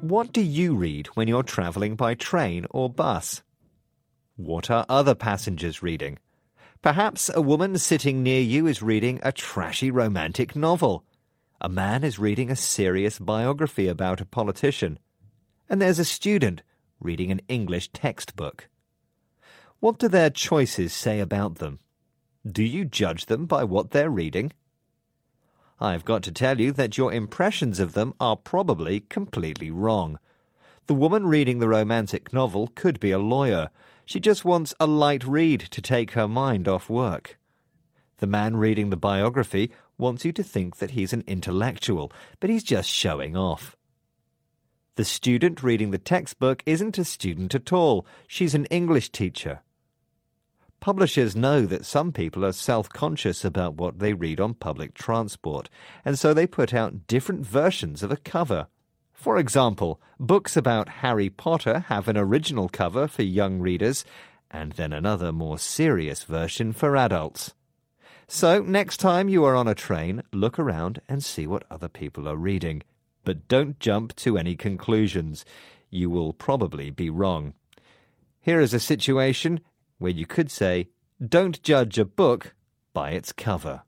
What do you read when you're travelling by train or bus? What are other passengers reading? Perhaps a woman sitting near you is reading a trashy romantic novel. A man is reading a serious biography about a politician. And there's a student reading an English textbook. What do their choices say about them? Do you judge them by what they're reading? I've got to tell you that your impressions of them are probably completely wrong. The woman reading the romantic novel could be a lawyer. She just wants a light read to take her mind off work. The man reading the biography wants you to think that he's an intellectual, but he's just showing off. The student reading the textbook isn't a student at all. She's an English teacher. Publishers know that some people are self conscious about what they read on public transport, and so they put out different versions of a cover. For example, books about Harry Potter have an original cover for young readers, and then another more serious version for adults. So, next time you are on a train, look around and see what other people are reading. But don't jump to any conclusions. You will probably be wrong. Here is a situation where you could say, Don't judge a book by its cover.